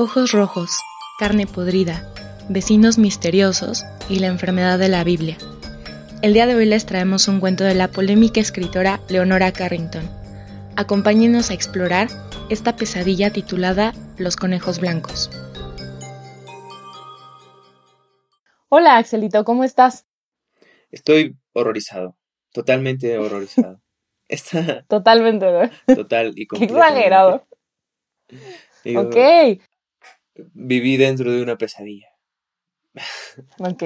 Ojos rojos, carne podrida, vecinos misteriosos y la enfermedad de la Biblia. El día de hoy les traemos un cuento de la polémica escritora Leonora Carrington. Acompáñenos a explorar esta pesadilla titulada Los conejos blancos. Hola Axelito, ¿cómo estás? Estoy horrorizado, totalmente horrorizado. Está totalmente, Total y completamente. Qué exagerado. ok viví dentro de una pesadilla. Ok.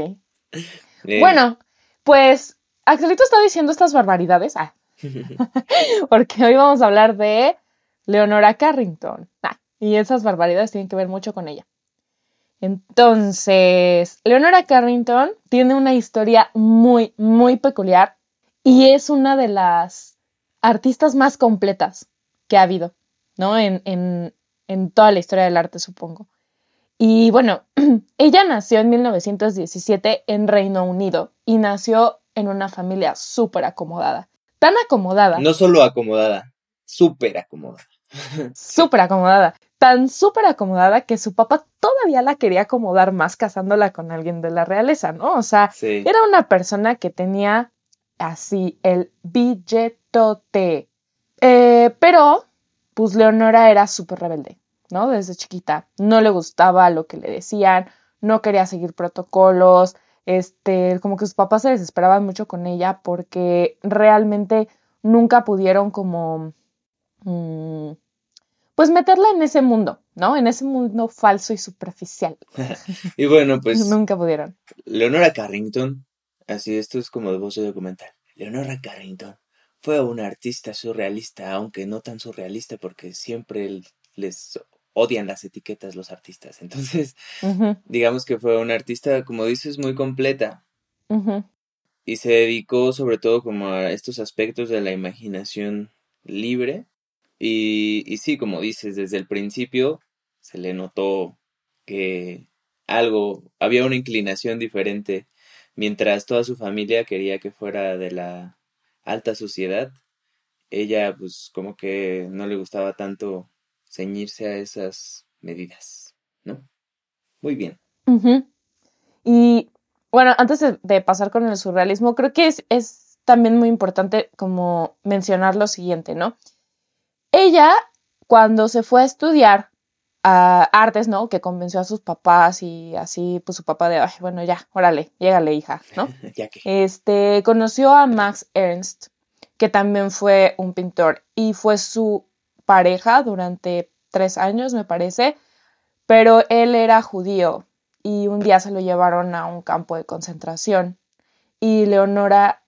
Eh, bueno, pues Axelito está diciendo estas barbaridades. Ah. Porque hoy vamos a hablar de Leonora Carrington. Ah, y esas barbaridades tienen que ver mucho con ella. Entonces, Leonora Carrington tiene una historia muy, muy peculiar y es una de las artistas más completas que ha habido, ¿no? En, en, en toda la historia del arte, supongo. Y bueno, ella nació en 1917 en Reino Unido y nació en una familia súper acomodada. Tan acomodada. No solo acomodada, súper acomodada. Súper acomodada. Tan súper acomodada que su papá todavía la quería acomodar más casándola con alguien de la realeza, ¿no? O sea, era una persona que tenía así el billetote. Eh, pero, pues Leonora era súper rebelde. ¿No? Desde chiquita. No le gustaba lo que le decían, no quería seguir protocolos, este, como que sus papás se desesperaban mucho con ella porque realmente nunca pudieron como, mm, pues meterla en ese mundo, ¿no? En ese mundo falso y superficial. y bueno, pues... nunca pudieron. Leonora Carrington, así esto es como de voz de documental. Leonora Carrington fue una artista surrealista, aunque no tan surrealista porque siempre les odian las etiquetas los artistas. Entonces, digamos que fue una artista, como dices, muy completa. Y se dedicó sobre todo como a estos aspectos de la imaginación libre. Y, y sí, como dices, desde el principio se le notó que algo, había una inclinación diferente, mientras toda su familia quería que fuera de la alta sociedad, ella pues como que no le gustaba tanto ceñirse a esas medidas, ¿no? Muy bien. Y bueno, antes de, pasar con el surrealismo, creo que es, es también muy importante como mencionar lo siguiente, ¿no? Ella, cuando se fue a estudiar a artes, ¿no? Que convenció a sus papás y así, pues su papá de, Ay, bueno, ya, órale, llégale, hija, ¿no? ya que. Este, conoció a Max Ernst, que también fue un pintor y fue su pareja durante tres años, me parece, pero él era judío y un día se lo llevaron a un campo de concentración y Leonora,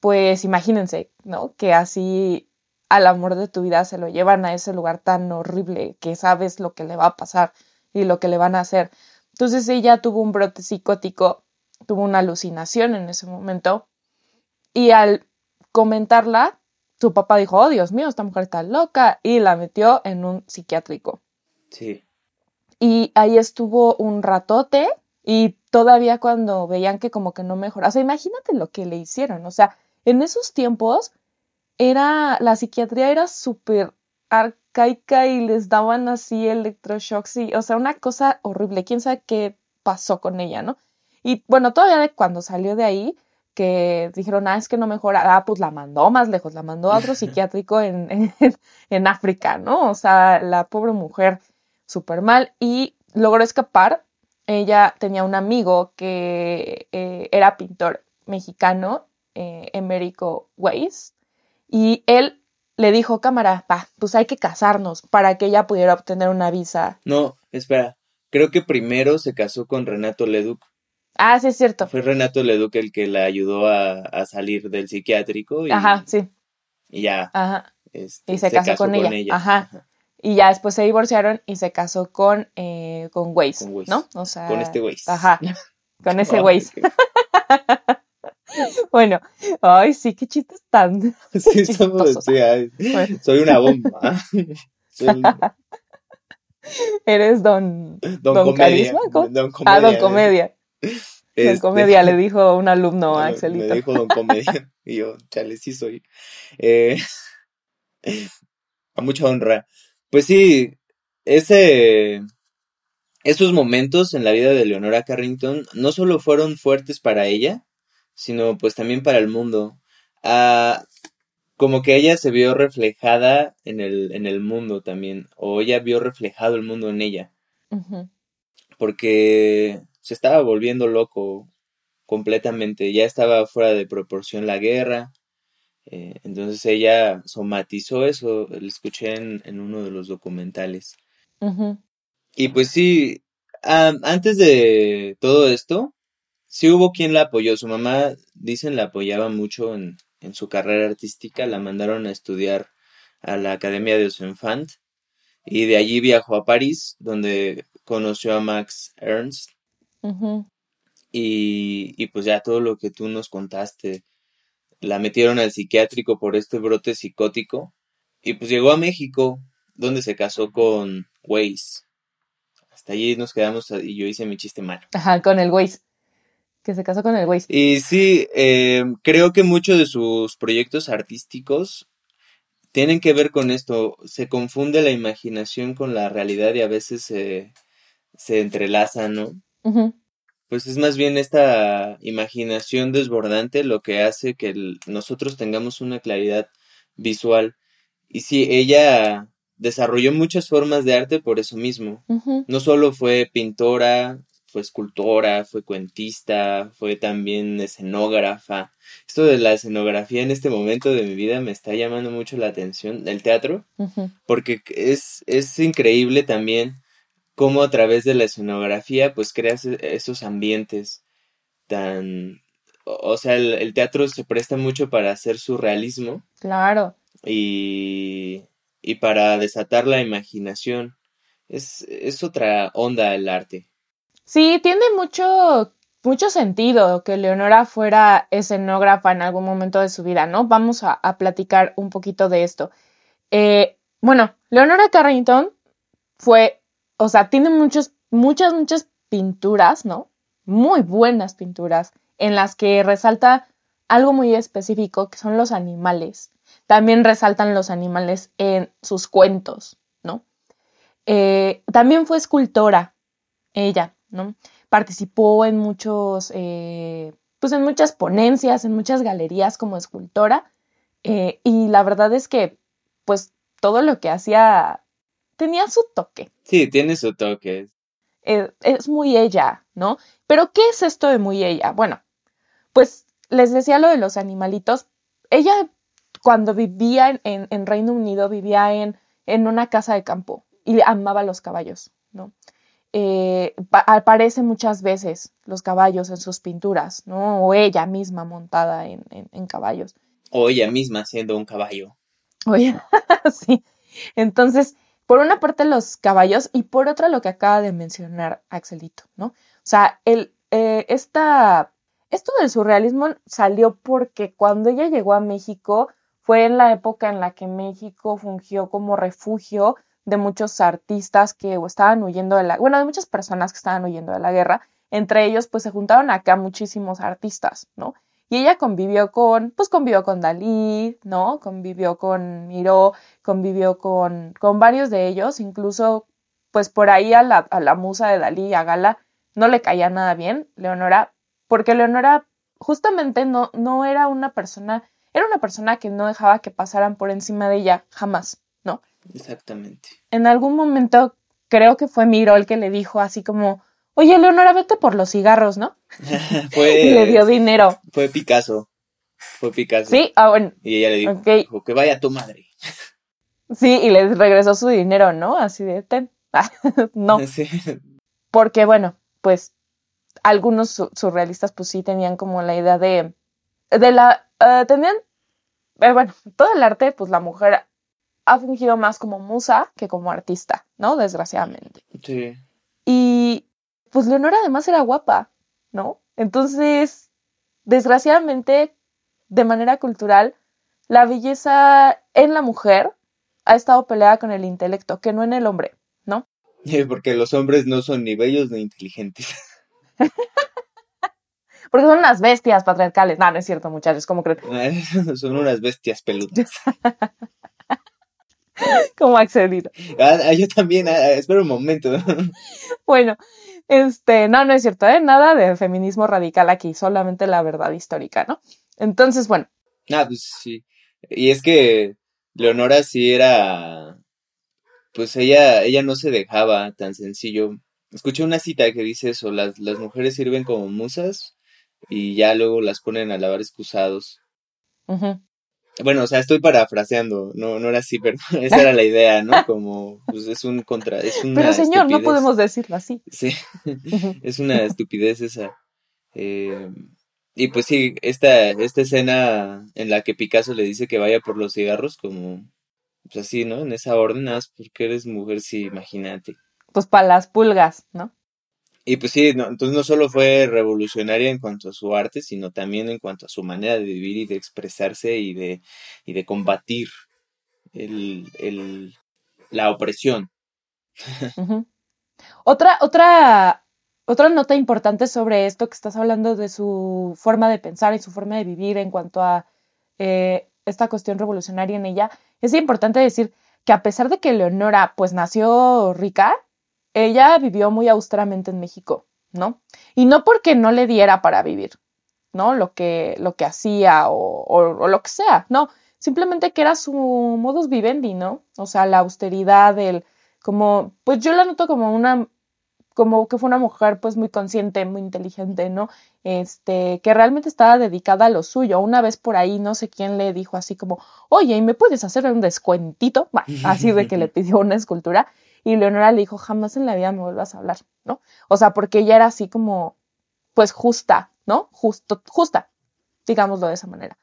pues imagínense, ¿no? Que así al amor de tu vida se lo llevan a ese lugar tan horrible que sabes lo que le va a pasar y lo que le van a hacer. Entonces ella tuvo un brote psicótico, tuvo una alucinación en ese momento y al comentarla su papá dijo, oh Dios mío, esta mujer está loca y la metió en un psiquiátrico. Sí. Y ahí estuvo un ratote y todavía cuando veían que como que no mejoraba, o sea, imagínate lo que le hicieron, o sea, en esos tiempos era, la psiquiatría era súper arcaica y les daban así electroshocks y, o sea, una cosa horrible, quién sabe qué pasó con ella, ¿no? Y bueno, todavía cuando salió de ahí, que dijeron, ah, es que no mejora, ah, pues la mandó más lejos, la mandó a otro psiquiátrico en, en, África, ¿no? O sea, la pobre mujer súper mal y logró escapar. Ella tenía un amigo que eh, era pintor mexicano, eh, Emérico Weiss, y él le dijo, cámara, va, pues hay que casarnos para que ella pudiera obtener una visa. No, espera, creo que primero se casó con Renato Leduc. Ah, sí, es cierto. Fue Renato Leduc el que la ayudó a, salir del psiquiátrico. Y, Ajá, sí. Y ya. Ajá. Este, y se, casó, con, ella. Ajá. Y ya después se divorciaron y se casó con, eh, con Waze, ¿no? O sea, con este Waze. Ajá. Con ese Waze. bueno, ay, sí, qué chistes tan. Sí, somos, sí, soy una bomba. Eres don. Don, comedia. Don comedia. Ah, don comedia. Don este, Comedia le dijo un alumno a Axelito. Me dijo Don Comedia. y yo, chale, sí soy. Eh, a mucha honra. Pues sí, ese esos momentos en la vida de Leonora Carrington no solo fueron fuertes para ella, sino pues también para el mundo. Ah, como que ella se vio reflejada en el, en el mundo también, o ella vio reflejado el mundo en ella, porque se estaba volviendo loco completamente, ya estaba fuera de proporción la guerra, eh, entonces ella somatizó eso, lo escuché en, en uno de los documentales. Y pues sí, antes de todo esto, sí hubo quien la apoyó. Su mamá, dicen, la apoyaba mucho en, en su carrera artística. La mandaron a estudiar a la Academia de Osenfant. Y de allí viajó a París, donde conoció a Max Ernst. Y, y pues ya todo lo que tú nos contaste. La metieron al psiquiátrico por este brote psicótico. Y pues llegó a México, donde se casó con Weiss. Hasta allí nos quedamos y yo hice mi chiste malo. Ajá, con el Waze. Que se casó con el Waze. Y sí, eh, creo que muchos de sus proyectos artísticos tienen que ver con esto. Se confunde la imaginación con la realidad y a veces se, se entrelaza, ¿no? Pues es más bien esta imaginación desbordante lo que hace que el- nosotros tengamos una claridad visual. Y sí, ella desarrolló muchas formas de arte por eso mismo. No solo fue pintora, fue escultora, fue cuentista, fue también escenógrafa. Esto de la escenografía en este momento de mi vida me está llamando mucho la atención, el teatro, porque es, es increíble también cómo a través de la escenografía pues creas e- esos ambientes tan... O o sea, el, el teatro se presta mucho para hacer surrealismo Claro. y, y para desatar la imaginación. Es, es otra onda el arte. Sí, tiene mucho, mucho sentido que Leonora fuera escenógrafa en algún momento de su vida, ¿no? Vamos a, a platicar un poquito de esto. Eh, bueno, Leonora Carrington fue, o sea, tiene muchos, muchas, muchas pinturas, ¿no? Muy buenas pinturas en las que resalta algo muy específico que son los animales. También resaltan los animales en sus cuentos, ¿no? Eh, también fue escultora, ella, ¿no? Participó en muchos, eh, pues en muchas ponencias, en muchas galerías como escultora, eh, y la verdad es que, pues, todo lo que hacía tenía su toque. Sí, tiene su toque. Eh, es muy ella, ¿no? Pero, ¿qué es esto de muy ella? Bueno, pues les decía lo de los animalitos. Ella, cuando vivía en, en- en Reino Unido, vivía en, en una casa de campo y amaba los caballos, ¿no? Eh, pa- aparece muchas veces los caballos en sus pinturas, ¿no? O ella misma montada en, en- en caballos. O ella misma siendo un caballo. Oye, sí. Entonces, por una parte los caballos y por otra lo que acaba de mencionar Axelito, ¿no? O sea, el, eh, esta, esto del surrealismo salió porque cuando ella llegó a México fue en la época en la que México fungió como refugio de muchos artistas que estaban huyendo de la, bueno, de muchas personas que estaban huyendo de la guerra. Entre ellos, pues se juntaron acá muchísimos artistas, ¿no? Y ella convivió con, pues convivió con Dalí, ¿no? Convivió con Miró, convivió con, con varios de ellos, incluso, pues por ahí a la, a la musa de Dalí, a Gala, no le caía nada bien, Leonora, porque Leonora justamente no, no era una persona, era una persona que no dejaba que pasaran por encima de ella, jamás, ¿no? Exactamente. En algún momento creo que fue Miró el que le dijo así como, oye, Leonora, vete por los cigarros, ¿no? Y le dio dinero. fue Picasso. Fue Picasso. Sí, ah, bueno, Y ella le dijo, que vaya tu madre. sí, y le regresó su dinero, ¿no? Así de, ten. no, Sí. porque bueno, pues algunos su- surrealistas pues sí tenían como la idea de, de la, eh, tenían, eh, bueno, todo el arte, pues la mujer ha fungido más como musa que como artista, ¿no? Desgraciadamente. Sí. Pues Leonora además era guapa, ¿no? Entonces, desgraciadamente, de manera cultural, la belleza en la mujer ha estado peleada con el intelecto, que no en el hombre, ¿no? Porque los hombres no son ni bellos ni inteligentes. Porque son unas bestias patriarcales. No, no es cierto, muchachos, ¿cómo creen? son unas bestias peludas. como accedido. Ah, ah, yo también, ah, espera un momento. Bueno, este, no, no es cierto, ¿eh? Nada de feminismo radical aquí, solamente la verdad histórica, ¿no? Entonces, bueno. Ah, pues sí. Y es que Leonora sí era, pues ella, ella no se dejaba tan sencillo. Escuché una cita que dice eso, las, las mujeres sirven como musas y ya luego las ponen a lavar excusados. Bueno, o sea, estoy parafraseando, no, no era así, pero esa era la idea, ¿no? Como, pues es un contra, es una Pero señor, no podemos decirlo así. Sí, es una estupidez esa. Eh, y pues sí, esta, esta escena en la que Picasso le dice que vaya por los cigarros, como, pues así, ¿no? En esa orden, nada más porque eres mujer, sí, imagínate. Pues para las pulgas, ¿no? Y pues sí, no, entonces no solo fue revolucionaria en cuanto a su arte, sino también en cuanto a su manera de vivir y de expresarse y de, y de combatir el, el, la opresión. Otra, otra, otra nota importante sobre esto que estás hablando de su forma de pensar y su forma de vivir en cuanto a eh, esta cuestión revolucionaria en ella, es importante decir que a pesar de que Leonora pues nació rica, ella vivió muy austeramente en México, ¿no? Y no porque no le diera para vivir, ¿no? Lo que, lo que hacía o, o, lo que sea, no. Simplemente que era su modus vivendi, ¿no? O sea, la austeridad, el, como, pues yo la noto como una, como que fue una mujer pues muy consciente, muy inteligente, ¿no? Este, que realmente estaba dedicada a lo suyo. Una vez por ahí, no sé quién le dijo así como, oye, ¿y me puedes hacer un descuentito? así de que le pidió una escultura. Y Leonora le dijo, jamás en la vida me vuelvas a hablar, ¿no? O sea, porque ella era así como, pues justa, ¿no? Justo, justa, digámoslo de esa manera.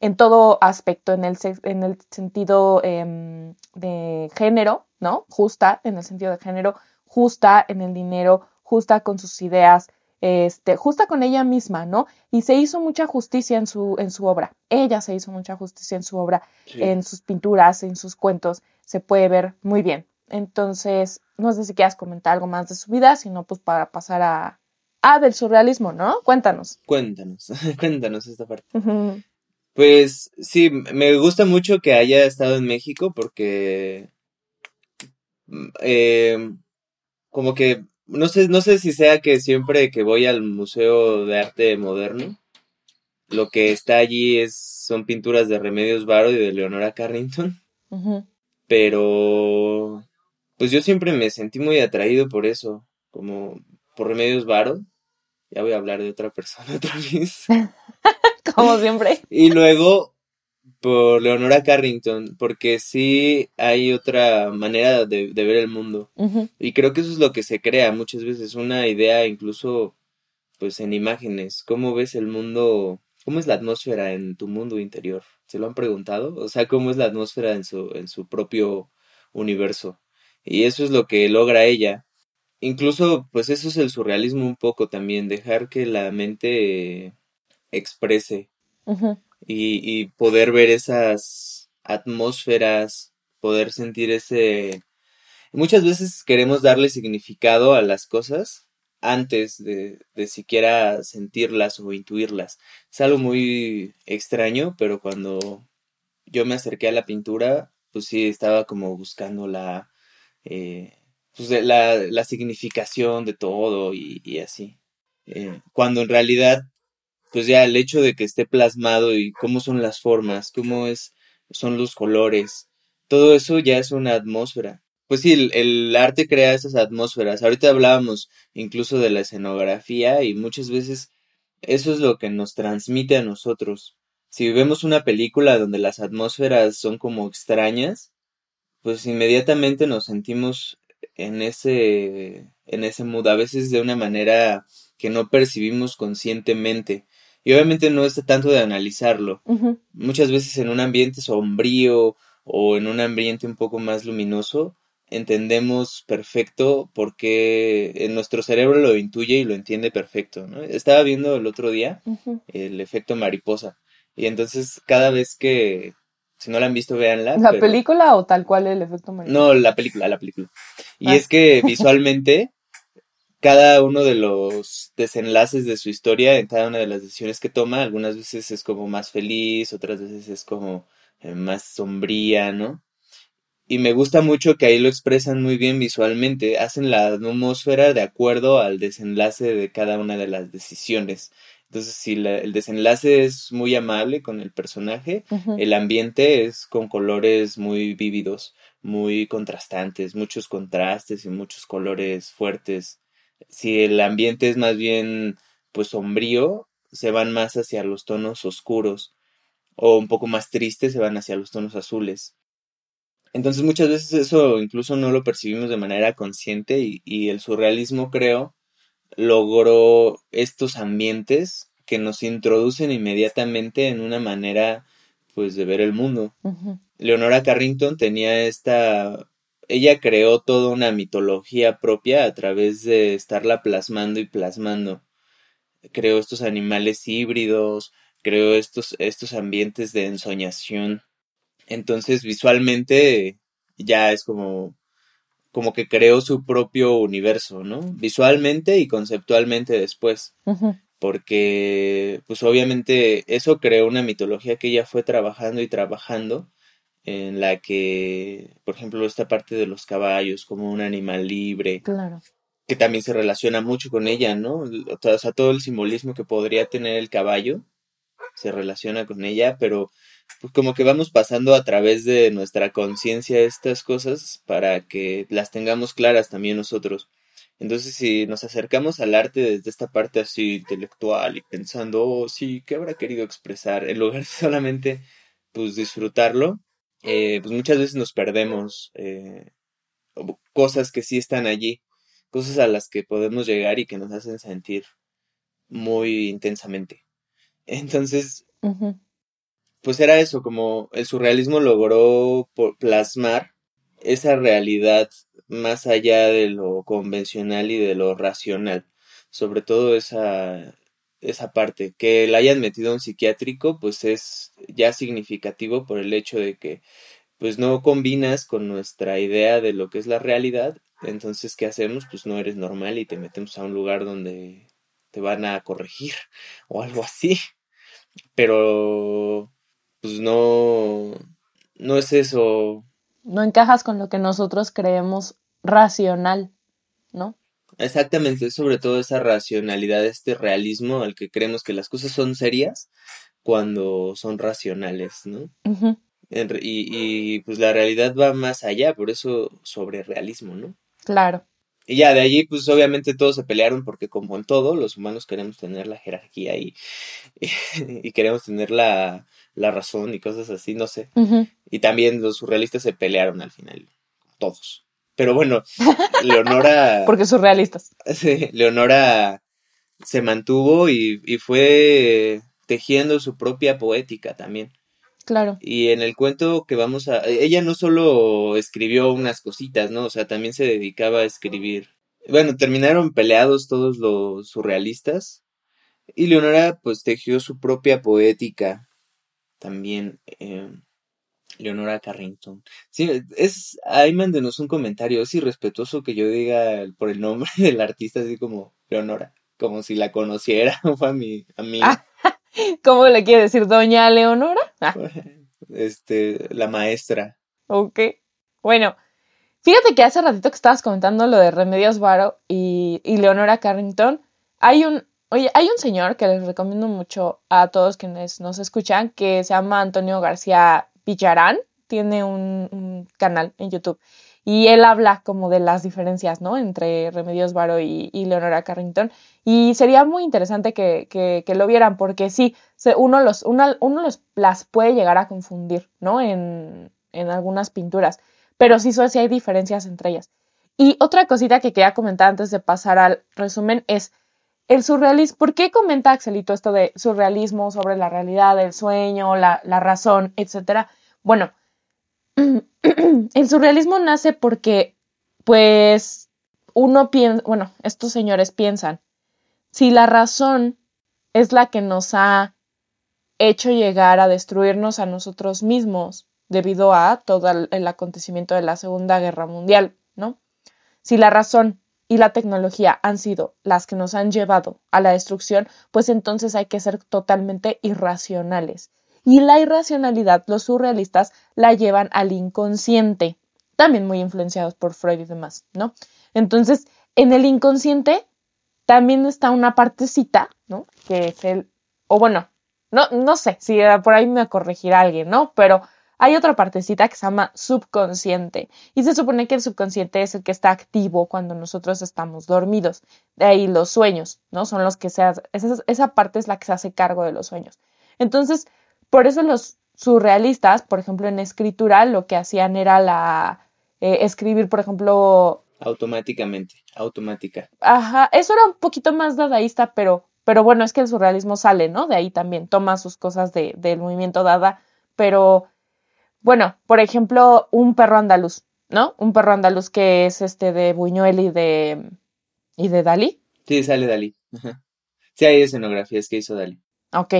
En todo aspecto, en el, en el sentido em, de género, ¿no? Justa en el sentido de género, justa en el dinero, justa con sus ideas, este, justa con ella misma, ¿no? Y se hizo mucha justicia en su, en su obra. Ella se hizo mucha justicia en su obra, en sus pinturas, en sus cuentos. Se puede ver muy bien. Entonces, no sé si quieras comentar algo más de su vida, sino pues para pasar a... Ah, del surrealismo, ¿no? Cuéntanos. Cuéntanos, cuéntanos esta parte. Pues sí, me gusta mucho que haya estado en México porque... Eh, como que no sé, no sé si sea que siempre que voy al Museo de Arte Moderno, lo que está allí es, son pinturas de Remedios Varo y de Leonora Carrington. Pero pues yo siempre me sentí muy atraído por eso, como por Remedios Varo. Ya voy a hablar de otra persona otra vez. como siempre. Y luego por Leonora Carrington, porque sí hay otra manera de, ver el mundo. Y creo que eso es lo que se crea muchas veces, una idea incluso pues en imágenes. ¿Cómo ves el mundo? ¿Cómo es la atmósfera en tu mundo interior? ¿Se lo han preguntado? O sea, ¿cómo es la atmósfera en su, en su propio universo? Y eso es lo que logra ella. Incluso, pues eso es el surrealismo un poco también, dejar que la mente exprese y, y poder ver esas atmósferas, poder sentir ese... Muchas veces queremos darle significado a las cosas antes de, de siquiera sentirlas o intuirlas. Es algo muy extraño, pero cuando yo me acerqué a la pintura, pues sí, estaba como buscando la, eh, pues la, la, significación de todo y, así. Eh, cuando en realidad, pues ya el hecho de que esté plasmado y cómo son las formas, cómo es, son los colores, todo eso ya es una atmósfera. Pues sí, el, el arte crea esas atmósferas. Ahorita hablábamos incluso de la escenografía y muchas veces eso es lo que nos transmite a nosotros. Si vemos una película donde las atmósferas son como extrañas, pues inmediatamente nos sentimos en ese, en ese mood, a veces de una manera que no percibimos conscientemente. Y obviamente no es tanto de analizarlo. Muchas veces en un ambiente sombrío o en un ambiente un poco más luminoso, entendemos perfecto porque en nuestro cerebro lo intuye y lo entiende perfecto. ¿no? Estaba viendo el otro día el efecto mariposa. Y entonces cada vez que, si no la han visto, véanla. ¿La película o tal cual el efecto mariposa? No, la película, la película. Y ah. es que visualmente, cada uno de los desenlaces de su historia, en cada una de las decisiones que toma, algunas veces es como más feliz, otras veces es como eh, más sombría, ¿no? y me gusta mucho que ahí lo expresan muy bien visualmente, hacen la atmósfera de acuerdo al desenlace de cada una de las decisiones. Entonces, si el desenlace es muy amable con el personaje, el ambiente es con colores muy vívidos, muy contrastantes, muchos contrastes y muchos colores fuertes. Si el ambiente es más bien pues sombrío, se van más hacia los tonos oscuros o un poco más tristes se van hacia los tonos azules. Entonces muchas veces eso incluso no lo percibimos de manera consciente y, el surrealismo creo logró estos ambientes que nos introducen inmediatamente en una manera pues de ver el mundo. Leonora Carrington tenía esta ella creó toda una mitología propia a través de estarla plasmando y plasmando. Creó estos animales híbridos, creó estos, estos ambientes de ensoñación entonces, visualmente ya es como, como que creó su propio universo, ¿no? Visualmente y conceptualmente después. Porque, pues obviamente, eso creó una mitología que ella fue trabajando y trabajando, en la que, por ejemplo, esta parte de los caballos como un animal libre. Claro. Que también se relaciona mucho con ella, ¿no? O sea, todo el simbolismo que podría tener el caballo se relaciona con ella, pero pues como que vamos pasando a través de nuestra conciencia estas cosas para que las tengamos claras también nosotros. Entonces, si nos acercamos al arte desde esta parte así intelectual y pensando, oh, sí, ¿qué habrá querido expresar? En lugar de solamente, pues, disfrutarlo, eh, pues muchas veces nos perdemos eh, cosas que sí están allí, cosas a las que podemos llegar y que nos hacen sentir muy intensamente. Entonces, pues era eso, como el surrealismo logró plasmar esa realidad más allá de lo convencional y de lo racional, sobre todo esa, esa parte, que la hayan metido en psiquiátrico, pues es ya significativo por el hecho de que pues no combinas con nuestra idea de lo que es la realidad, entonces ¿qué hacemos? Pues no eres normal y te metemos a un lugar donde te van a corregir o algo así. Pero pues no, no es eso. No encajas con lo que nosotros creemos racional, ¿no? Exactamente, sobre todo esa racionalidad, este realismo al que creemos que las cosas son serias cuando son racionales, ¿no? y, y pues la realidad va más allá, por eso sobre realismo, ¿no? Claro. Y ya de allí, pues obviamente todos se pelearon porque como en todo, los humanos queremos tener la jerarquía y, y queremos tener la, la razón y cosas así, no sé. Y también los surrealistas se pelearon al final, todos. Pero bueno, Leonora... Porque surrealistas. Sí, Leonora se mantuvo y, y fue tejiendo su propia poética también. Claro. Y en el cuento que vamos a... Ella no solo escribió unas cositas, ¿no? O sea, también se dedicaba a escribir. Bueno, terminaron peleados todos los surrealistas. Y Leonora pues tejió su propia poética también eh, Leonora Carrington. Sí, es, ahí mándenos un comentario, es irrespetuoso que yo diga por el nombre del artista así como Leonora, como si la conociera, fue a mi amiga. ¿Cómo le quiere decir doña Leonora? Ah. Este, la maestra. Ok. Bueno, fíjate que hace ratito que estabas comentando lo de Remedios Varo y, y Leonora Carrington, hay un, Oye, hay un señor que les recomiendo mucho a todos quienes nos escuchan que se llama Antonio García Villarán. Tiene un, canal en YouTube y él habla como de las diferencias, ¿no? Entre Remedios Varo y, Leonora Carrington. Y sería muy interesante que, que, lo vieran porque sí, uno, los, uno, los, las puede llegar a confundir, ¿no? En, en algunas pinturas. Pero sí, sí hay diferencias entre ellas. Y otra cosita que quería comentar antes de pasar al resumen es el surrealismo, ¿por qué comenta Axelito esto de surrealismo sobre la realidad, el sueño, la, razón, etcétera? Bueno, el surrealismo nace porque, pues, uno piensa, bueno, estos señores piensan, si la razón es la que nos ha hecho llegar a destruirnos a nosotros mismos debido a todo el acontecimiento de la Segunda Guerra Mundial, ¿no? Si la razón y la tecnología han sido las que nos han llevado a la destrucción, pues entonces hay que ser totalmente irracionales. Y la irracionalidad, los surrealistas la llevan al inconsciente. también muy influenciados por Freud y demás, ¿no? Entonces, en el inconsciente también está una partecita, ¿no? Que es el, o bueno, no, no sé si por ahí me corregirá alguien, ¿no? Pero hay otra partecita que se llama subconsciente y se supone que el subconsciente es el que está activo cuando nosotros estamos dormidos. De ahí los sueños, ¿no? Son los que se esa, esa parte es la que se hace cargo de los sueños. Entonces, por eso los surrealistas, por ejemplo, en escritura, lo que hacían era la eh, escribir, por ejemplo, automáticamente, automática. Ajá, eso era un poquito más dadaísta, pero, pero bueno, es que el surrealismo sale, ¿no? De ahí también toma sus cosas de, del movimiento dada, pero bueno, por ejemplo, un perro andaluz, ¿no? Un perro andaluz que es este de Buñuel y de y de Dalí. Sí, sale Dalí. Sí, hay escenografías que hizo Dalí. Ok.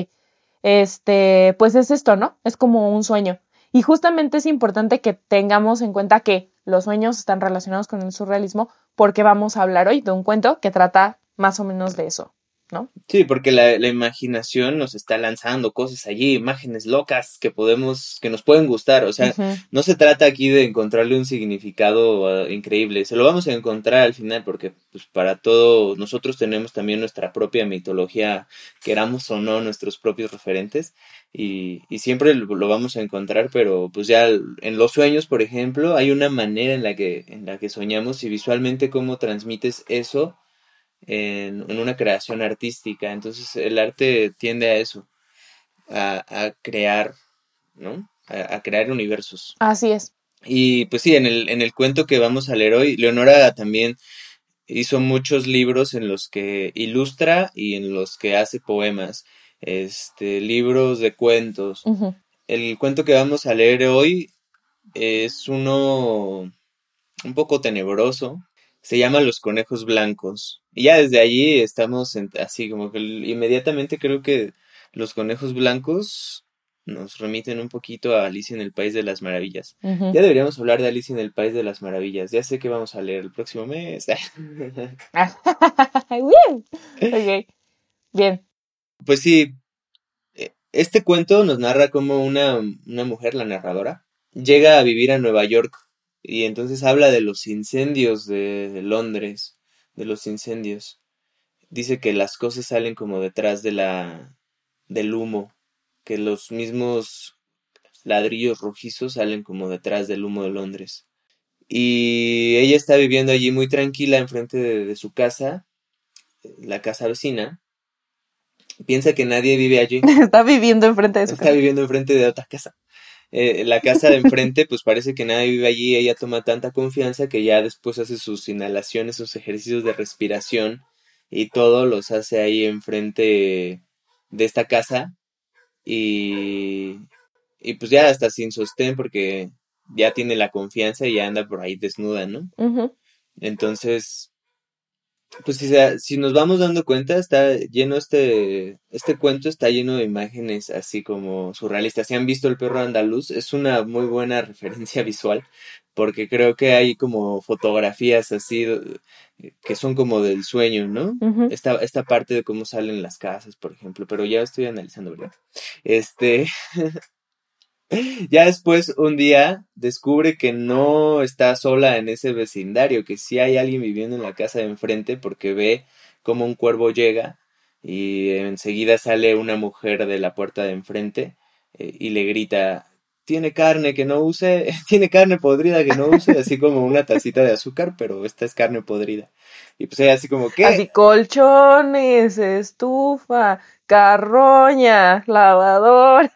Este, pues es esto, ¿no? Es como un sueño. Y justamente es importante que tengamos en cuenta que los sueños están relacionados con el surrealismo porque vamos a hablar hoy de un cuento que trata más o menos de eso. ¿No? Sí, porque la, la, imaginación nos está lanzando cosas allí, imágenes locas que podemos, que nos pueden gustar. O sea, no se trata aquí de encontrarle un significado ah, increíble. Se lo vamos a encontrar al final porque, pues, para todo, nosotros tenemos también nuestra propia mitología, queramos o no, nuestros propios referentes. Y, y siempre lo, lo vamos a encontrar, pero pues ya en los sueños, por ejemplo, hay una manera en la que, en la que soñamos y visualmente cómo transmites eso en, una creación artística. Entonces el arte tiende a eso, a, a crear, ¿no? A, crear universos. Así es. Y pues sí, en el, en el cuento que vamos a leer hoy, Leonora también hizo muchos libros en los que ilustra y en los que hace poemas, este, libros de cuentos. El cuento que vamos a leer hoy es uno un poco tenebroso, se llama Los Conejos Blancos. Y ya desde allí estamos así como que inmediatamente creo que Los Conejos Blancos nos remiten un poquito a Alicia en el País de las Maravillas. Ya deberíamos hablar de Alicia en el País de las Maravillas. Ya sé que vamos a leer el próximo mes. Bien. Bien. Pues sí, e, este cuento nos narra como una, una mujer, la narradora, llega a vivir a Nueva York y entonces habla de los incendios de Londres, de los incendios. Dice que las cosas salen como detrás de la del humo, que los mismos ladrillos rojizos salen como detrás del humo de Londres. Y ella está viviendo allí muy tranquila enfrente de, de su casa, la casa vecina. Piensa que nadie vive allí. Está viviendo enfrente de su Está viviendo enfrente de otra casa. Eh, la casa de enfrente, pues parece que nadie vive allí, ella toma tanta confianza que ya después hace sus inhalaciones, sus ejercicios de respiración y todo los hace ahí enfrente de esta casa y, y pues ya hasta sin sostén porque ya tiene la confianza y ya anda por ahí desnuda, ¿no? Entonces, pues si, si nos vamos dando cuenta, está lleno este, este cuento está lleno de imágenes así como surrealistas. Si han visto El perro andaluz, es una muy buena referencia visual, porque creo que hay como fotografías así que son como del sueño, ¿no? esta, esta parte de cómo salen las casas, por ejemplo, pero ya estoy analizando, ¿verdad? Este, ya después, un día, descubre que no está sola en ese vecindario, que sí hay alguien viviendo en la casa de enfrente porque ve cómo un cuervo llega y enseguida sale una mujer de la puerta de enfrente eh, y le grita tiene carne que no use, tiene carne podrida que no use, así como una tacita de azúcar, pero esta es carne podrida. Y pues ella así como, ¿qué? Así colchones, estufa, carroña, lavador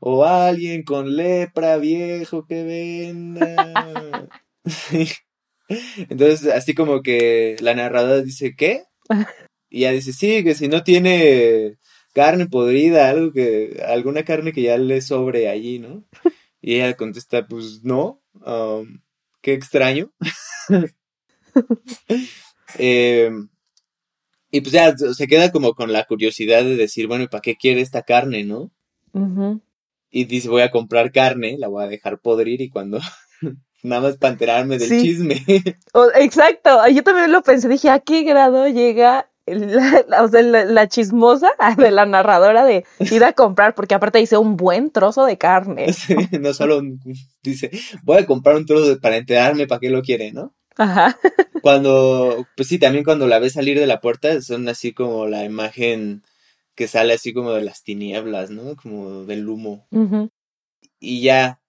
o alguien con lepra viejo que venda. Entonces, así como que la narradora dice, ¿qué? Y ella dice, sí, que si no tiene carne podrida, algo que, alguna carne que ya le sobre allí, ¿no? Y ella contesta, pues no, um, qué extraño. Em, y pues ya se queda como con la curiosidad de decir, bueno, ¿y para qué quiere esta carne, no? Y dice voy a comprar carne, la voy a dejar podrir y cuando nada más para enterarme del chisme. exacto, yo también lo pensé, dije, ¿a qué grado llega la, o sea, la, chismosa de la narradora de ir a comprar, porque aparte dice un buen trozo de carne. Sí, no solo dice, voy a comprar un trozo para enterarme para qué lo quiere, ¿no? Ajá. Cuando, pues sí, también cuando la ves salir de la puerta, son así como la imagen que sale así como de las tinieblas, ¿no? Como del humo. Y ya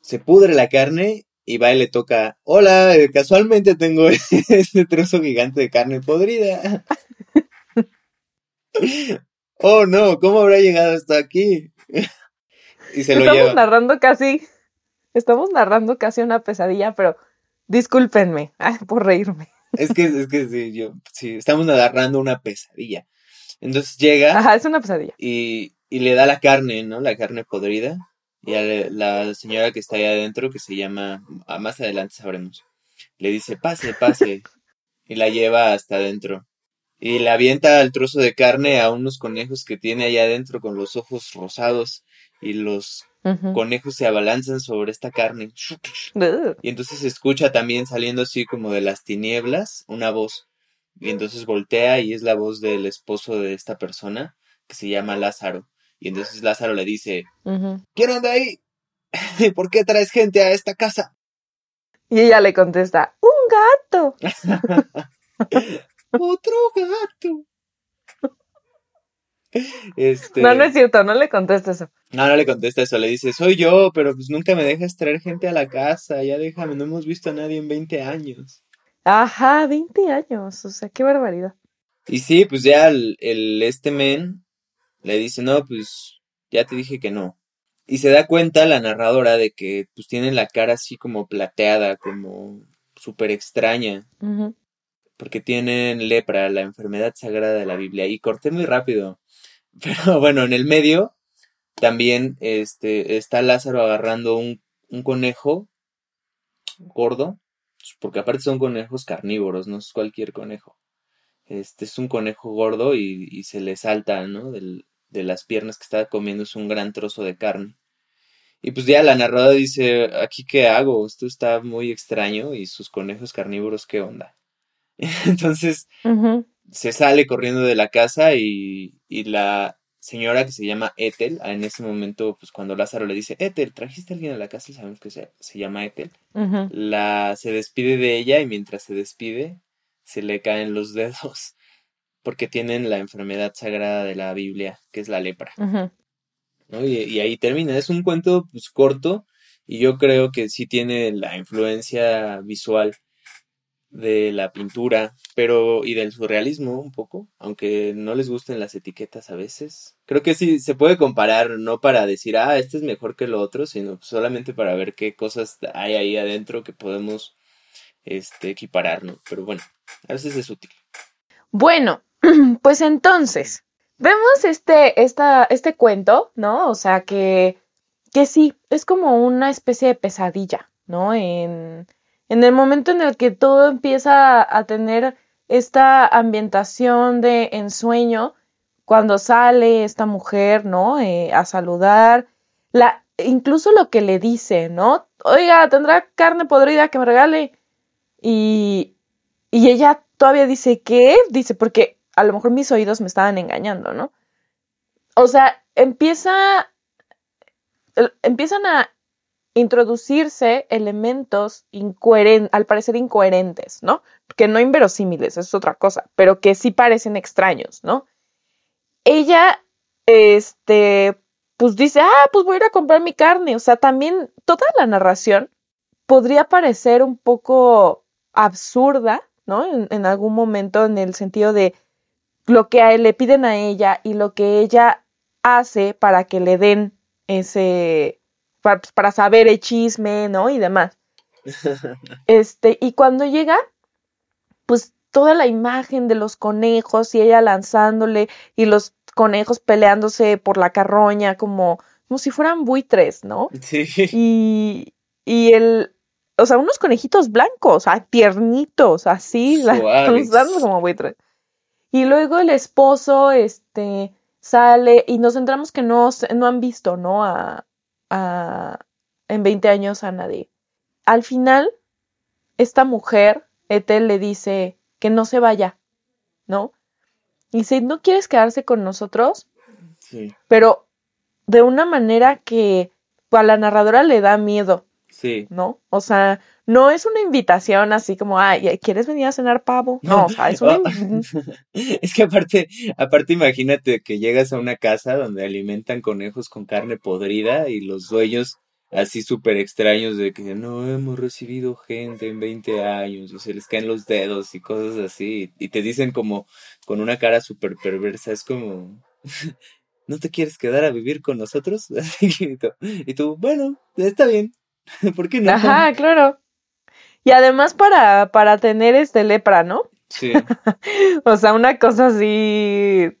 se pudre la carne y va y le toca, hola, eh, casualmente tengo este trozo gigante de carne podrida. oh no, ¿cómo habrá llegado hasta aquí? y se lo lleva. Estamos narrando casi, estamos narrando casi una pesadilla, pero discúlpenme por reírme. Es que, es que sí, yo, sí, estamos narrando una pesadilla. Entonces llega. Ajá, es una pesadilla. Y, y le da la carne, ¿no? La carne podrida. Y a la señora que está ahí adentro, que se llama, más adelante sabremos, le dice, pase, pase. y la lleva hasta adentro. Y le avienta el trozo de carne a unos conejos que tiene allá adentro con los ojos rosados. Y los conejos se abalanzan sobre esta carne. Y entonces se escucha también saliendo así como de las tinieblas una voz. Y entonces voltea y es la voz del esposo de esta persona que se llama Lázaro. Y entonces Lázaro le dice, ¿quién anda ahí? ¿Por qué traes gente a esta casa? Y ella le contesta, un gato. Otro gato. Este... No, no es cierto, no le contesta eso. No, no le contesta eso, le dice, soy yo, pero pues nunca me dejas traer gente a la casa, ya déjame, no hemos visto a nadie en 20 años. Ajá, 20 años, o sea, qué barbaridad. Y sí, pues ya el, el este men le dice, no, pues ya te dije que no. Y se da cuenta la narradora de que pues tienen la cara así como plateada, como súper extraña. Porque tienen lepra, la enfermedad sagrada de la Biblia. Y corté muy rápido. Pero bueno, en el medio también este, está Lázaro agarrando un, un conejo gordo porque aparte son conejos carnívoros, no es cualquier conejo. Este es un conejo gordo y, se le salta, ¿no? de las piernas que está comiendo es un gran trozo de carne. Y pues ya la narradora dice, aquí qué hago, esto está muy extraño y sus conejos carnívoros, ¿qué onda? Entonces se sale corriendo de la casa y, y la, señora que se llama Ethel, en ese momento, pues cuando Lázaro le dice, Ethel, ¿trajiste a alguien a la casa? Sabemos que se, llama Ethel. La, se despide de ella y mientras se despide, se le caen los dedos porque tienen la enfermedad sagrada de la Biblia, que es la lepra. y, ahí termina. Es un cuento pues, corto y yo creo que sí tiene la influencia visual de la pintura, pero y del surrealismo un poco, aunque no les gusten las etiquetas a veces. Creo que sí se puede comparar, no para decir, ah, este es mejor que lo otro, sino solamente para ver qué cosas hay ahí adentro que podemos este, equiparar, ¿no? Pero bueno, a veces es útil. Bueno, pues entonces, vemos este, esta, este cuento, ¿no? O sea, que, que sí, es como una especie de pesadilla, ¿no? En, en el momento en el que todo empieza a tener esta ambientación de ensueño, cuando sale esta mujer, ¿no? Eh, a saludar, la, incluso lo que le dice, ¿no? Oiga, ¿tendrá carne podrida que me regale? Y, y ella todavía dice, ¿qué? Dice, porque a lo mejor mis oídos me estaban engañando, ¿no? O sea, empieza, empiezan a introducirse elementos al parecer incoherentes, ¿no? Que no inverosímiles, eso es otra cosa, pero que sí parecen extraños, ¿no? Ella, este, pues dice, ah, pues voy a ir a comprar mi carne, o sea, también toda la narración podría parecer un poco absurda, ¿no? En, en algún momento en el sentido de lo que le piden a ella y lo que ella hace para que le den ese pues, para, saber el chisme, ¿no? Y demás. Este, y cuando llega, pues toda la imagen de los conejos y ella lanzándole y los conejos peleándose por la carroña como, como si fueran buitres, ¿no? Sí. Y, y el, o sea, unos conejitos blancos, ah, tiernitos, así, lanzando como buitres. Y luego el esposo, este, sale y nos centramos que no, no han visto, ¿no? A, en 20 años a nadie. Al final, esta mujer, Ethel, le dice que no se vaya, ¿no? Y dice, ¿no quieres quedarse con nosotros? Sí. Pero de una manera que a la narradora le da miedo, Sí. ¿no? O sea, no es una invitación así como, ay, ¿quieres venir a cenar pavo? No, o sea, es una... es que aparte, aparte imagínate que llegas a una casa donde alimentan conejos con carne podrida y los dueños así súper extraños de que no hemos recibido gente en 20 años y se les caen los dedos y cosas así y te dicen como con una cara súper perversa, es como, ¿no te quieres quedar a vivir con nosotros? y, tú, y tú, bueno, está bien, ¿por qué no? Ajá, claro. Y además para, para tener este lepra, ¿no? Sí. o sea, una cosa así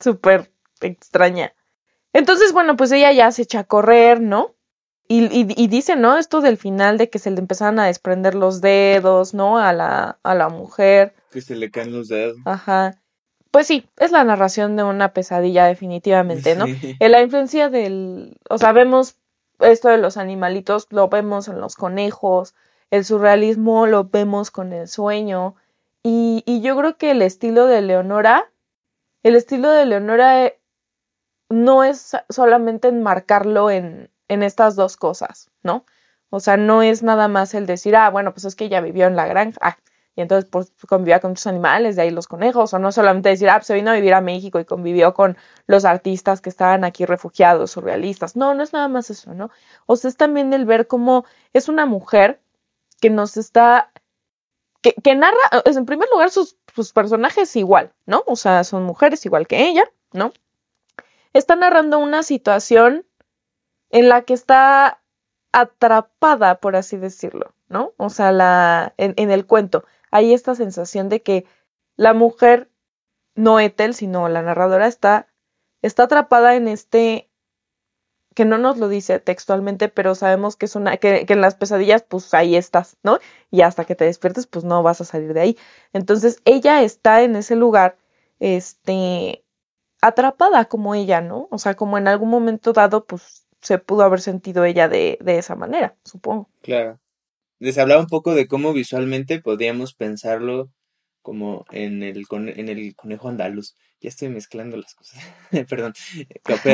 súper extraña. Entonces, bueno, pues ella ya se echa a correr, ¿no? Y, y, y, dice, ¿no? Esto del final de que se le empezaron a desprender los dedos, ¿no? A la, a la mujer. Que se le caen los dedos. Ajá. Pues sí, es la narración de una pesadilla definitivamente, ¿no? Sí. En la influencia del, o sea, vemos esto de los animalitos, lo vemos en los conejos, el surrealismo lo vemos con el sueño, y, y yo creo que el estilo de Leonora, el estilo de Leonora eh, no es solamente enmarcarlo en, en estas dos cosas, ¿no? O sea, no es nada más el decir, ah, bueno, pues es que ella vivió en la granja, ah, y entonces pues convivía con muchos animales, de ahí los conejos, o no solamente decir, ah, pues se vino a vivir a México y convivió con los artistas que estaban aquí refugiados, surrealistas. No, no es nada más eso, ¿no? O sea, es también el ver cómo es una mujer que nos está, que, narra, en primer lugar, sus, sus personajes igual, ¿no? O sea, son mujeres igual que ella, ¿no? Está narrando una situación en la que está atrapada, por así decirlo, ¿no? O sea, la, en, en, el cuento hay esta sensación de que la mujer, no Ethel, sino la narradora, está, está atrapada en este, que no nos lo dice textualmente, pero sabemos que es una, que, que en las pesadillas, pues ahí estás, ¿no? Y hasta que te despiertes, pues no vas a salir de ahí. Entonces, ella está en ese lugar, este, atrapada como ella, ¿no? O sea, como en algún momento dado, pues se pudo haber sentido ella de, de esa manera, supongo. Claro. Les hablaba un poco de cómo visualmente podíamos pensarlo como en el, en el conejo andaluz. Ya estoy mezclando las cosas. Perdón.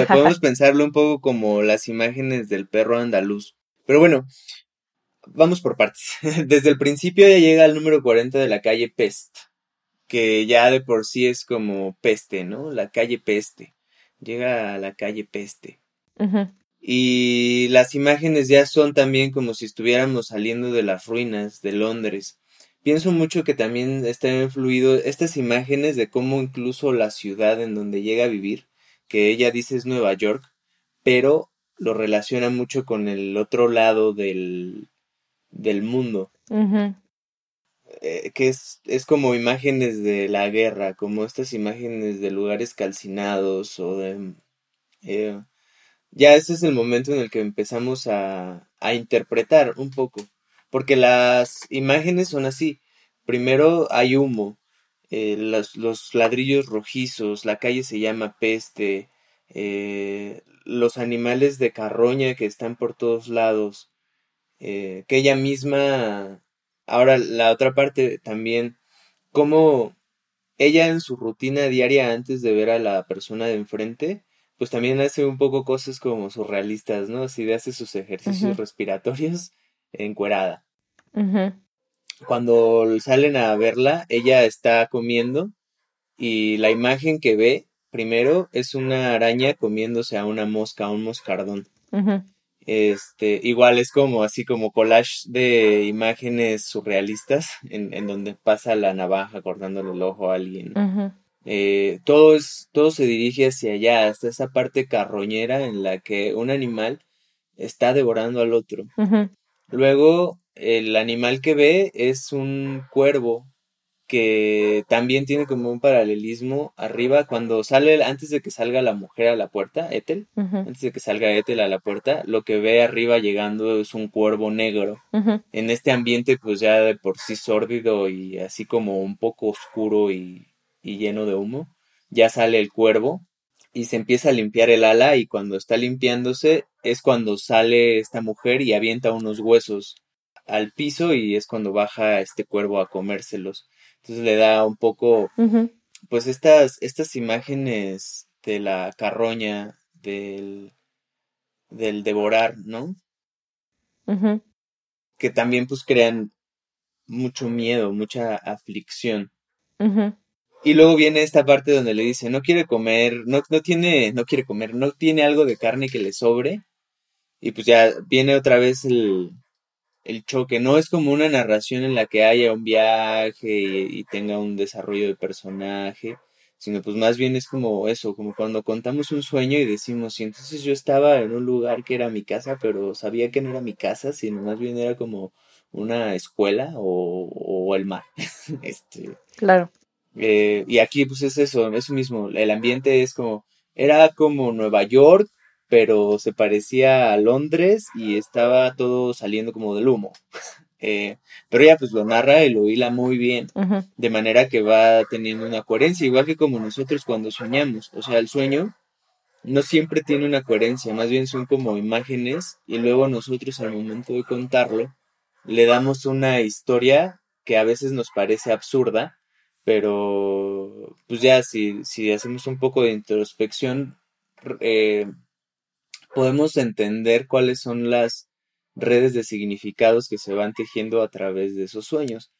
Podemos pensarlo un poco como las imágenes del perro andaluz. Pero bueno, vamos por partes. Desde el principio ya llega al número 40 de la calle Pest, que ya de por sí es como peste, ¿no? La calle Peste. Llega a la calle Peste. Uh -huh. Y las imágenes ya son también como si estuviéramos saliendo de las ruinas de Londres. Pienso mucho que también está influido estas imágenes de cómo incluso la ciudad en donde llega a vivir, que ella dice es Nueva York, pero lo relaciona mucho con el otro lado del, del mundo. Uh -huh. eh, que es, es como imágenes de la guerra, como estas imágenes de lugares calcinados o de... Eh, ya ese es el momento en el que empezamos a, a interpretar un poco, porque las imágenes son así. Primero hay humo, eh, los, los, ladrillos rojizos, la calle se llama peste, eh, los animales de carroña que están por todos lados, eh, que ella misma, ahora la otra parte también, como ella en su rutina diaria antes de ver a la persona de enfrente, pues también hace un poco cosas como surrealistas, ¿no? Así de hace sus ejercicios uh -huh. respiratorios encuerada. Uh -huh. Cuando salen a verla, ella está comiendo y la imagen que ve primero es una araña comiéndose a una mosca, a un moscardón. Uh -huh. Este, igual es como así como collage de imágenes surrealistas en, en donde pasa la navaja cortándole el ojo a alguien. Uh -huh. Eh, todo, es, todo se dirige hacia allá, hasta esa parte carroñera en la que un animal está devorando al otro. Uh -huh. Luego, el animal que ve es un cuervo que también tiene como un paralelismo arriba cuando sale, antes de que salga la mujer a la puerta, Ethel, uh -huh. antes de que salga Ethel a la puerta, lo que ve arriba llegando es un cuervo negro. Uh -huh. En este ambiente pues ya de por sí sórdido y así como un poco oscuro y y lleno de humo, ya sale el cuervo y se empieza a limpiar el ala y cuando está limpiándose es cuando sale esta mujer y avienta unos huesos al piso y es cuando baja este cuervo a comérselos. Entonces le da un poco uh -huh. pues estas, estas imágenes de la carroña, del, del devorar, ¿no? Que también pues crean mucho miedo, mucha aflicción. Y luego viene esta parte donde le dice, no quiere comer, no, no tiene, no quiere comer, no tiene algo de carne que le sobre. Y pues ya viene otra vez el, el choque. No es como una narración en la que haya un viaje y, tenga un desarrollo de personaje, sino pues más bien es como eso, como cuando contamos un sueño y decimos, y entonces yo estaba en un lugar que era mi casa, pero sabía que no era mi casa, sino más bien era como una escuela o, o el mar. este, claro. Eh, y aquí pues es eso, eso mismo, el ambiente es como, era como Nueva York, pero se parecía a Londres y estaba todo saliendo como del humo. Eh, pero ella pues lo narra y lo hila muy bien, de manera que va teniendo una coherencia, igual que como nosotros cuando soñamos, o sea, el sueño no siempre tiene una coherencia, más bien son como imágenes y luego nosotros al momento de contarlo le damos una historia que a veces nos parece absurda, pero pues ya si, si hacemos un poco de introspección, eh, podemos entender cuáles son las redes de significados que se van tejiendo a través de esos sueños.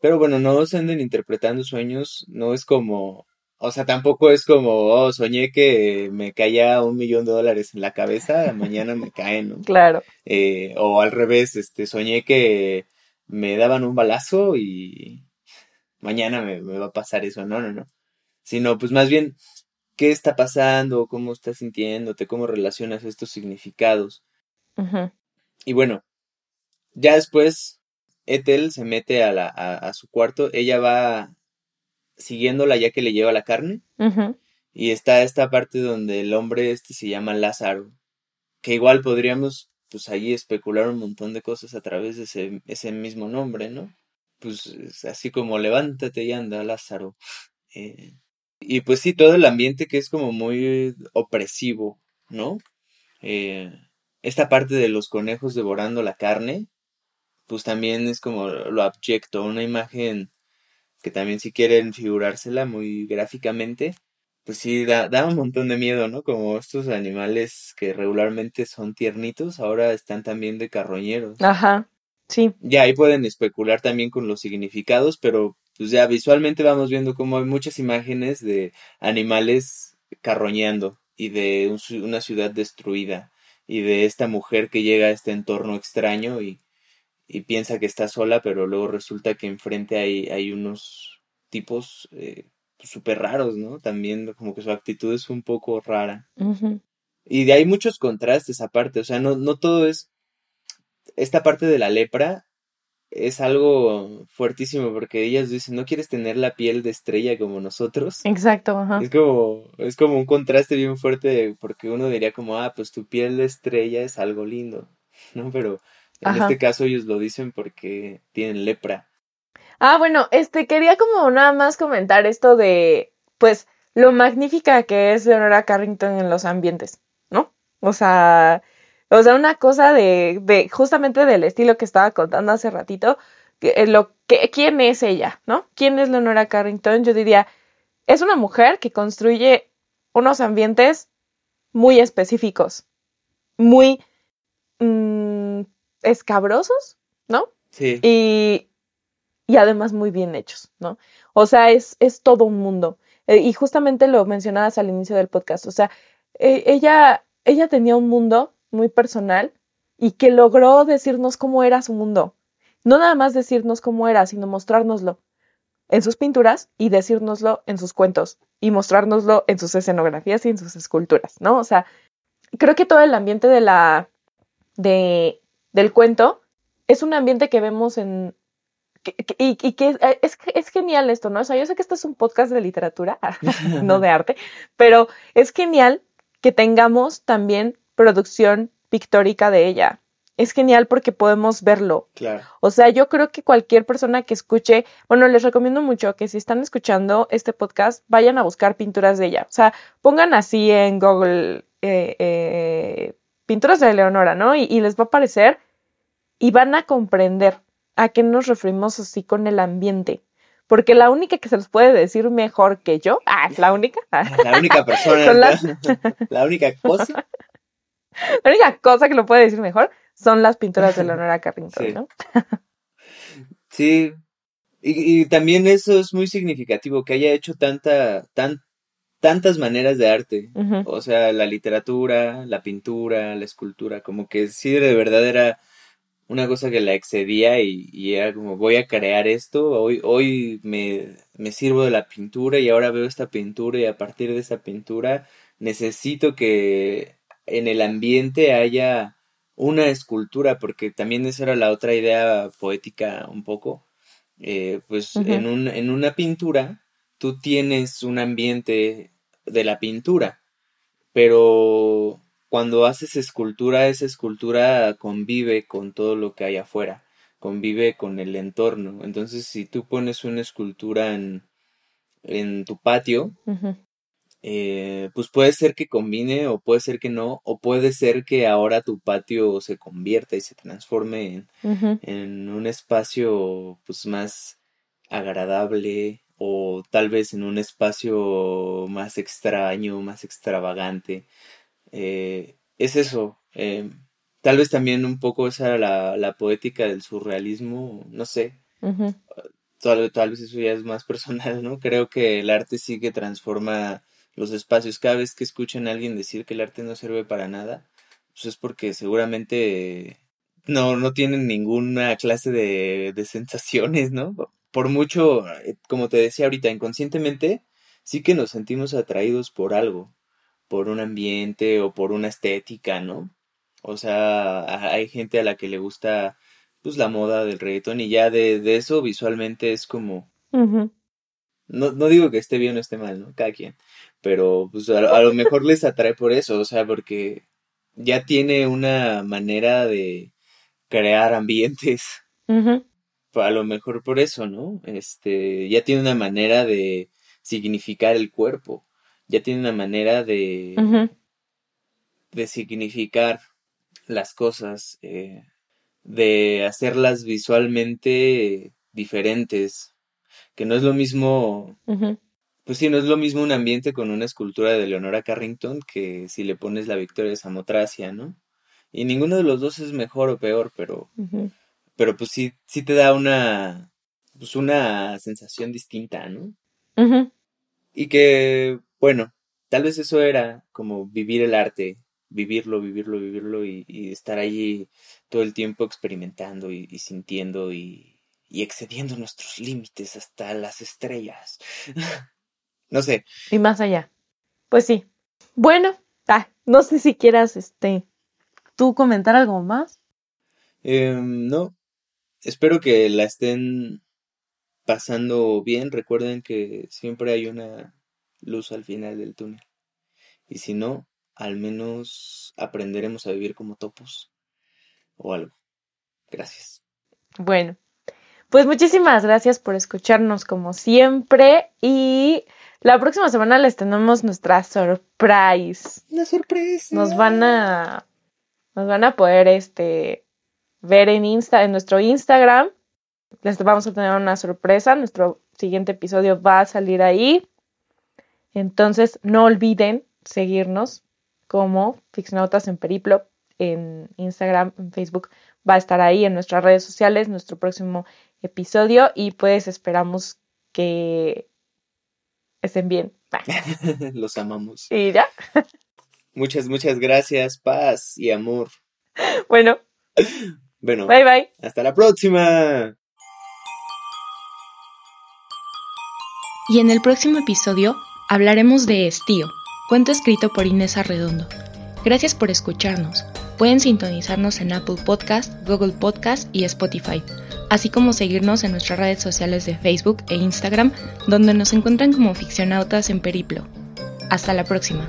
Pero bueno, no se anden interpretando sueños, no es como, o sea, tampoco es como, oh, soñé que me caía un millón de dólares en la cabeza, mañana me caen, ¿no? Claro. Eh, o al revés, este, soñé que me daban un balazo y mañana me, me va a pasar eso, no, no, no. Sino, pues más bien, qué está pasando, cómo estás sintiéndote, cómo relacionas estos significados. Y bueno, ya después Ethel se mete a, la, a, su cuarto, ella va siguiéndola ya que le lleva la carne. Y está esta parte donde el hombre este se llama Lázaro, que igual podríamos pues allí especular un montón de cosas a través de ese, ese mismo nombre, ¿no? Pues así como levántate y anda, Lázaro. Eh, y pues sí, todo el ambiente que es como muy opresivo, ¿no? Eh, esta parte de los conejos devorando la carne, pues también es como lo abyecto, una imagen que también si quieren figurársela muy gráficamente, pues sí, da, da un montón de miedo, ¿no? Como estos animales que regularmente son tiernitos, ahora están también de carroñeros. Ajá, sí. Ya ahí pueden especular también con los significados, pero pues ya visualmente vamos viendo como hay muchas imágenes de animales carroñando y de una ciudad destruida y de esta mujer que llega a este entorno extraño y, y piensa que está sola, pero luego resulta que enfrente hay, hay unos tipos eh, súper raros, ¿no? También como que su actitud es un poco rara. Y de ahí muchos contrastes aparte, o sea, no, no todo es esta parte de la lepra es algo fuertísimo porque ellas dicen, no quieres tener la piel de estrella como nosotros. Exacto, ajá. Es como, es como un contraste bien fuerte porque uno diría como, ah, pues tu piel de estrella es algo lindo, ¿no? Pero en este caso ellos lo dicen porque tienen lepra. Ah, bueno, este, quería como nada más comentar esto de, pues, lo magnífica que es Leonora Carrington en los ambientes, ¿no? O sea, o sea, una cosa de, de justamente del estilo que estaba contando hace ratito, que, eh, lo, que, ¿quién es ella? ¿No? ¿Quién es Leonora Carrington? Yo diría, es una mujer que construye unos ambientes muy específicos, muy mm, escabrosos, ¿no? Sí. Y, y además muy bien hechos, ¿no? O sea, es, es todo un mundo. Eh, y justamente lo mencionabas al inicio del podcast, o sea, eh, ella, ella tenía un mundo muy personal y que logró decirnos cómo era su mundo. No nada más decirnos cómo era, sino mostrárnoslo en sus pinturas y decírnoslo en sus cuentos y mostrárnoslo en sus escenografías y en sus esculturas, ¿no? O sea, creo que todo el ambiente de la de del cuento es un ambiente que vemos en y, que es, es, genial esto, ¿no? O sea, yo sé que esto es un podcast de literatura, no de arte, pero es genial que tengamos también producción pictórica de ella. Es genial porque podemos verlo. Claro. O sea, yo creo que cualquier persona que escuche, bueno, les recomiendo mucho que si están escuchando este podcast, vayan a buscar pinturas de ella. O sea, pongan así en Google eh, eh, pinturas de Leonora, ¿no? Y, y les va a aparecer y van a comprender a qué nos referimos así con el ambiente. porque la única que se los puede decir mejor que yo, ah, la única, la única persona, la única cosa. La única cosa que lo puede decir mejor son las pinturas de Leonora Carrington, sí. ¿no? sí, y, también eso es muy significativo, que haya hecho tanta, tan, tantas maneras de arte. O sea, la literatura, la pintura, la escultura, como que sí de verdad era una cosa que la excedía y, era como voy a crear esto, hoy, hoy me, me, sirvo de la pintura y ahora veo esta pintura y a partir de esa pintura necesito que en el ambiente haya una escultura, porque también esa era la otra idea poética un poco, eh, pues en, un, en una pintura tú tienes un ambiente de la pintura, pero cuando haces escultura, esa escultura convive con todo lo que hay afuera, convive con el entorno. Entonces, si tú pones una escultura en, en tu patio, eh, pues puede ser que combine o puede ser que no, o puede ser que ahora tu patio se convierta y se transforme en, en un espacio pues más agradable o tal vez en un espacio más extraño, más extravagante. Eh, es eso. Eh, tal vez también un poco esa era la, poética del surrealismo, no sé. tal, tal, vez eso ya es más personal, ¿no? Creo que el arte sí que transforma los espacios. Cada vez que escuchan a alguien decir que el arte no sirve para nada, pues es porque seguramente no, no tienen ninguna clase de, de sensaciones, ¿no? Por mucho, eh, como te decía ahorita, inconscientemente, sí que nos sentimos atraídos por algo, por un ambiente o por una estética, ¿no? O sea, hay gente a la que le gusta pues la moda del reggaetón y ya de, de eso visualmente es como no, no digo que esté bien o esté mal, ¿no? Cada quien. Pero pues a, lo mejor les atrae por eso, o sea, porque ya tiene una manera de crear ambientes. A lo mejor por eso, ¿no? Este, ya tiene una manera de significar el cuerpo. Ya tiene una manera de, de significar las cosas, eh, de hacerlas visualmente diferentes, que no es lo mismo, pues sí, no es lo mismo un ambiente con una escultura de Leonora Carrington que si le pones la Victoria de Samotracia, ¿no? Y ninguno de los dos es mejor o peor, pero, pero pues sí, sí te da una, pues una sensación distinta, ¿no? Y que, bueno, tal vez eso era como vivir el arte, vivirlo, vivirlo, vivirlo y, estar allí todo el tiempo experimentando y sintiendo y, y excediendo nuestros límites hasta las estrellas. no sé. Y más allá. Pues sí. Bueno, ah, no sé si quieras, este, tú comentar algo más. Em, no. Espero que la estén pasando bien. Recuerden que siempre hay una luz al final del túnel. Y si no, al menos aprenderemos a vivir como topos o algo. Gracias. Bueno, pues muchísimas gracias por escucharnos como siempre y la próxima semana les tenemos nuestra surprise. La sorpresa. Nos van a nos van a poder este ver en Insta en nuestro Instagram. Les vamos a tener una sorpresa, nuestro siguiente episodio va a salir ahí. Entonces, no olviden seguirnos como Fixnautas en Periplo en Instagram, en Facebook, va a estar ahí en nuestras redes sociales, nuestro próximo episodio y pues esperamos que estén bien. Los amamos. Y ya. muchas, muchas gracias, paz y amor. Bueno. Bueno. Bye bye. Hasta la próxima. Y en el próximo episodio hablaremos de Estío, cuento escrito por Inés Arredondo. Gracias por escucharnos. Pueden sintonizarnos en Apple Podcast, Google Podcast y Spotify, así como seguirnos en nuestras redes sociales de Facebook e Instagram, donde nos encuentran como ficcionautas en periplo. Hasta la próxima.